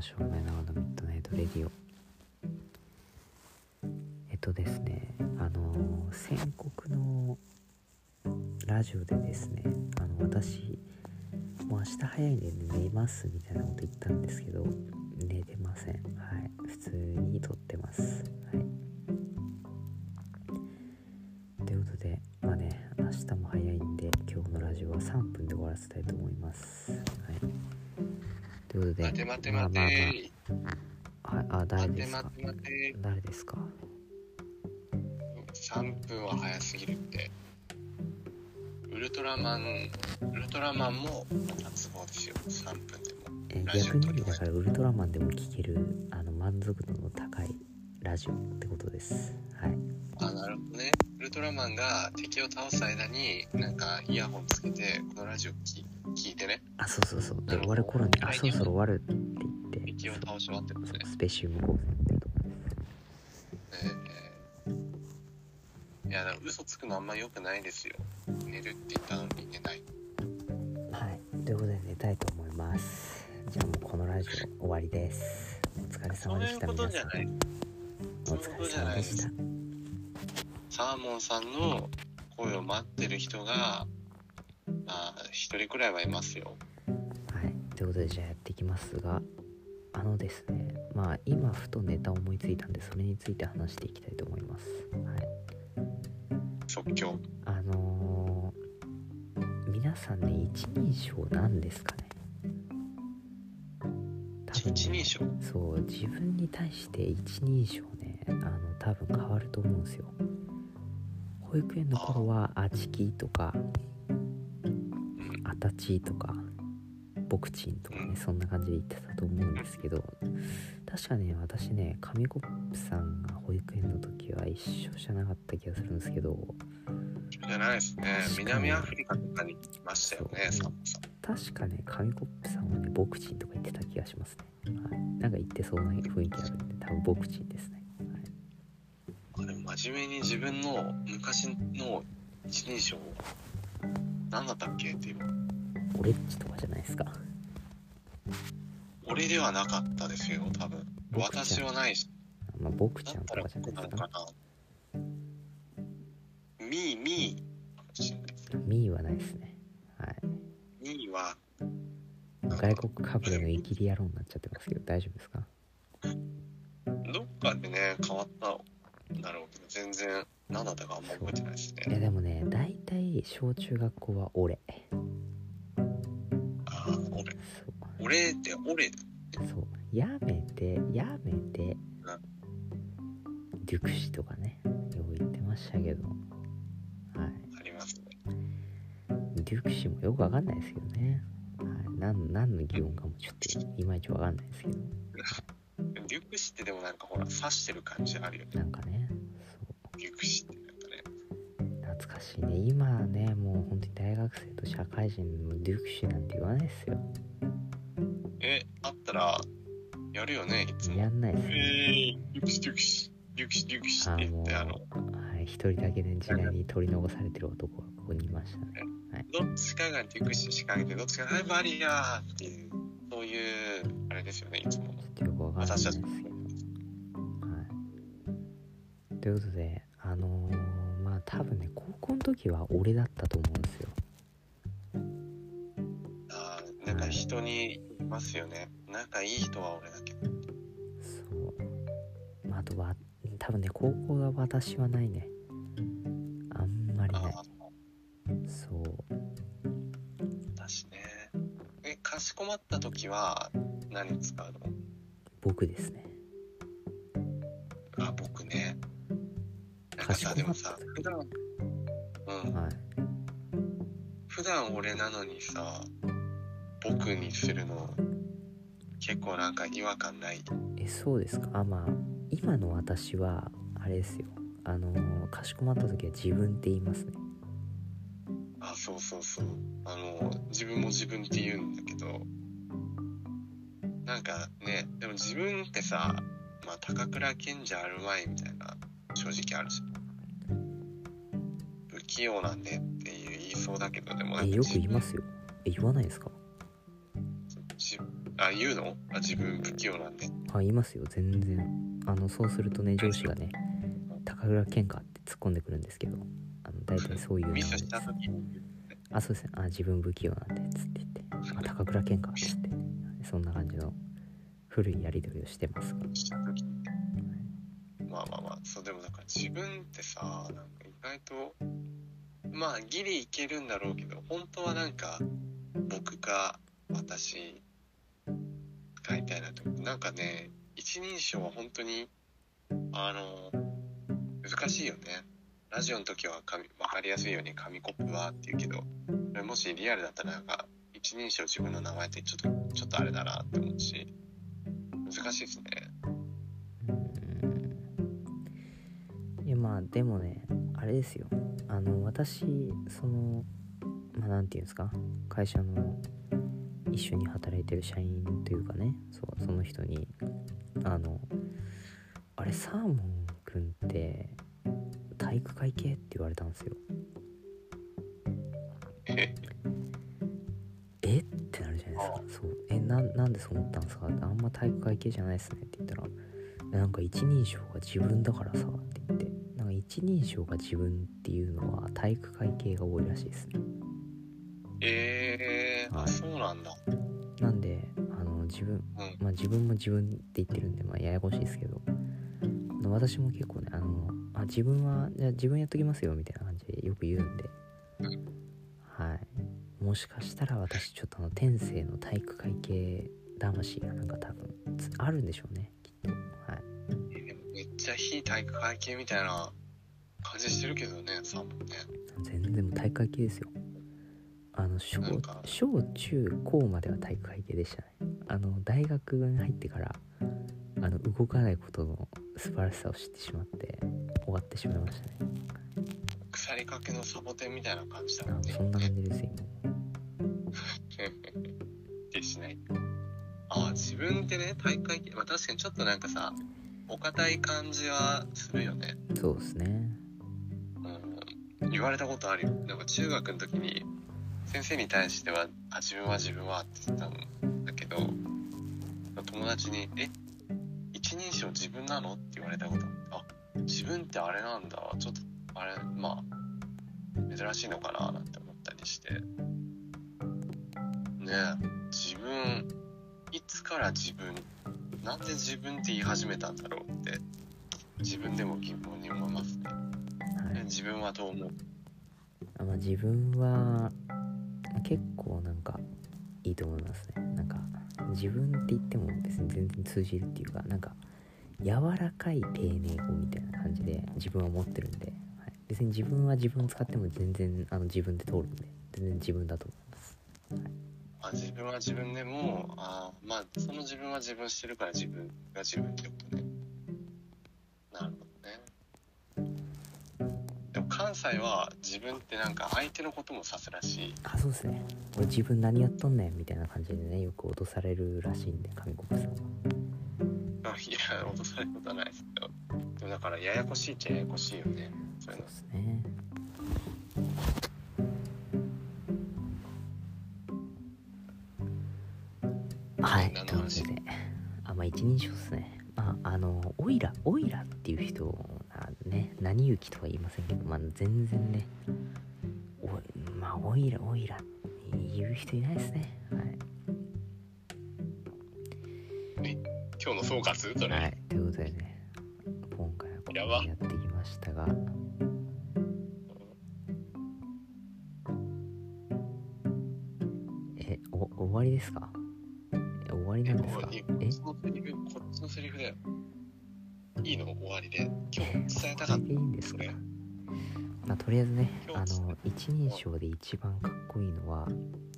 ましょう前長のミッドナイトレディオ。えっとですねあの宣告のラジオでですねあの私もう明日早いんで寝ますみたいなこと言ったんですけど寝てません。はい。普通に録ってます。はい。待て待てまあ待て、まあまあはいあ誰待てですか？待て待て誰ですか？3分は早すぎるって。ウルトラマンウルトラマンも脱帽ですよ。3分でも。えラジオ逆にだからウルトラマンでも聴けるあの満足度の高いラジオってことです。はい。あなるほどね。ウルトラマンが敵を倒す間になんかイヤホンつけてこのラジオ聞聞いてね。あそうそうそう。で終わる頃にあはいそろそろ終わるって言って。敵を倒し終わってますね。スペシウム光線っていうと。ころえー。いやだ嘘つくのあんま良くないですよ。寝るって言ったのに寝ない。はい。ということで寝たいと思います。じゃあもうこのラジオ終わりです。お疲れ様でしたことじゃない。お疲れじゃないです様でしたサーモンさんの声を待ってる人がまあ一人くらいはいますよ。はい、ということでじゃあやっていきますがあのですねまあ今ふとネタ思いついたんでそれについて話していきたいと思います。はい。即興。あのー皆さんね一人称なんですかね。多分ね一人称？そう自分に対して一人称ねあの多分変わると思うんですよ。保育園の頃はあちきとかうんあたちとかボクチンとかねうんそんな感じで言ってたと思うんですけど確かね私ね紙コップさんが保育園の時は一緒じゃなかった気がするんですけどじゃないですね。南アフリカとかに来ましたよね確かね紙コップさん。はねボクチンとか言ってた気がしますね、はい、なんか言ってそうな雰囲気あるんで多分ボクチンですね、はい、あれ真面目に自分の昔の一人称何だったっけっていうオレッチとかじゃないですか。俺ではなかったですよ多分。私はないし。まあ、ボクちゃんとかじゃないですか。ミーミーミーはないですね。はい。ミーは外国かぶれのイキリ野郎になっちゃってますけど大丈夫ですか？どっかでね変わったんだろうけど全然何だったかあんま覚えてないですいやねでもね大体小中学校は俺俺そう俺って俺。そう。やめてやめて。デュクシとかねよく言ってましたけど。はい。ありますね。デュクシもよくわかんないですけどね、はい、なん何の疑問かもちょっといまいちわかんないですけど。デュクシってでもなんかほら刺してる感じあるよね。なんかね。デュクシってしいね今はねもう本当に大学生と社会人のデュクシなんて言わないですよ。えあったらやるよねいつも。やんないですえねー、デュクシデュクシデュクシデュクシあって言ってあのはい一人だけで時代に取り残されてる男がここにいましたね。どっちかがデュクシ仕掛けてどっちかがはいバリアーっていうそういうあれですよねいつも。ちょっとよくわかんないですけど。はい。ということであの多分ね高校の時は俺だったと思うんですよ。あーなんか人にいますよね。仲いい人は俺だけど。そう。まああとは多分ね高校は私はないね。あんまりない。あそう。私ね。えかしこまった時は何使うの？僕ですねかさでもさ普段。うん。はい。普段俺なのにさ僕にするの結構なんか違和感ない？えそうですか？あまあ今の私はあれですよ。あのーかしこまった時は自分って言いますね。あそうそうそう。あの自分も自分って言うんだけどなんかねでも自分ってさまあ高倉健じゃあるまいみたいな正直あるし不器用なんでって言いそうだけどでもなんよく言いますよ。え言わないですか？じあ、言うの？あ、自分不器用なんで。あ言いますよ。全然。あのそうするとね上司がね高倉健かって突っ込んでくるんですけどあの大体そういう流 ミスした時にあそうですね。あ自分不器用なんでつって言って。あ高倉健かっつって。そんな感じの古いやり取りをしてますがした時に。まあまあまあ、そう、でもなんか自分ってさ、なんか意外と、まあギリいけるんだろうけど、本当はなんか、僕か私がいたいなと。なんかね、一人称は本当に、あの、難しいよね。ラジオの時は紙わかりやすいように紙コップはって言うけど、もしリアルだったらなんか、一人称自分の名前ってちょっと、ちょっとあれだなって思うし、難しいですね。うんいやまあでもねあれですよ。あの私そのまあなんていうんですか？会社の一緒に働いてる社員というかね。そうその人にあのあれサーモンくんって体育会系って言われたんですよ。え？え？ってなるじゃないですか。そう。えななんでそう思ったんですか？あんま体育会系じゃないっすねって言ったらえなんか一人称が自分だからさって言って一人称が自分っていうのは体育会系が多いらしいですね。えー、あ、はい。そうなんだ。なんであの自分うん。まあ自分も自分って言ってるんでまあややこしいですけど。私も結構ねあのあ自分はじゃあ自分やっときますよみたいな感じでよく言うんで。はい。もしかしたら私ちょっとあの天性の体育会系魂がなんか多分つあるんでしょうねきっと。はい。えでもめっちゃ非体育会系みたいな感じしてるけどね、さんもね。全然もう体育会系ですよあの小小中高までは体育会系でしたねあの大学に入ってからあの動かないことの素晴らしさを知ってしまって終わってしまいましたね腐りかけのサボテンみたいな感じだあもんね。そんな感じですよ ってしない？ああ、自分ってね、体育会系、まあ確かにちょっとなんかさ、お堅い感じはするよね。今そうですねうん。言われたことあるよ。なんか中学の時に、先生に対しては、あ、自分は自分はって言ってたんだけど、友達に、え、一人称自分なの？って言われたことあっ、自分ってあれなんだ。ちょっと、あれ、まあ、珍しいのかななんて思ったりして。ねえ、自分、いつから自分、なんで自分って言い始めたんだろうって、自分でも疑問に思います。自分はどう思う？あまあ、自分はまあ結構なんかいいと思いますね。なんか自分って言っても別に全然通じるっていうかなんか柔らかい丁寧語みたいな感じで自分は持ってるんで、はい、別に自分は自分を使っても全然あの自分で通るんで全然自分だと思います。あ自分は自分でもあまあその自分は自分してるから自分が自分ってことね関西は自分ってなんか相手のことも指すらしい。あそうですね。俺自分何やっとんねんみたいな感じでねよく脅されるらしいんで紙コップさんは。あ いや落とされることはないですけどでもだからややこしいっちゃややこしいよね。そういうのですね。はい何というであまあ一人称ですね。まああのオイラオイラっていう人はね何雪とは言いませんけどまあ全然ね。おまあオイラオイラ言う人いないですね。はい。今日の総括？それ、はい、ということでね、今回はここやってきましたが、え、お終わりですか？え終わりえなんですか？え？こっちのセリフこっちのセリフだよいいの終わりで今日伝えたかっこれでいいんですか？それまあ、とりあえずね、あの、一人称で一番かっこいいのは、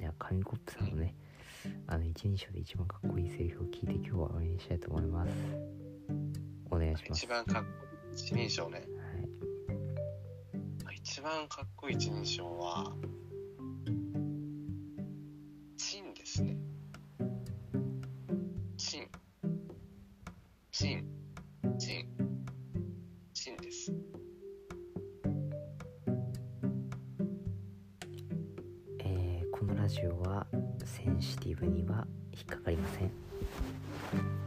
いや、紙コップさんのね、あの、一人称で一番かっこいいセリフを聞いて今日は終わりにしたいと思います。お願いします。一番かっこいい一人称ねはい。一番かっこいい一人称は、ラジオはセンシティブには引っかかりません。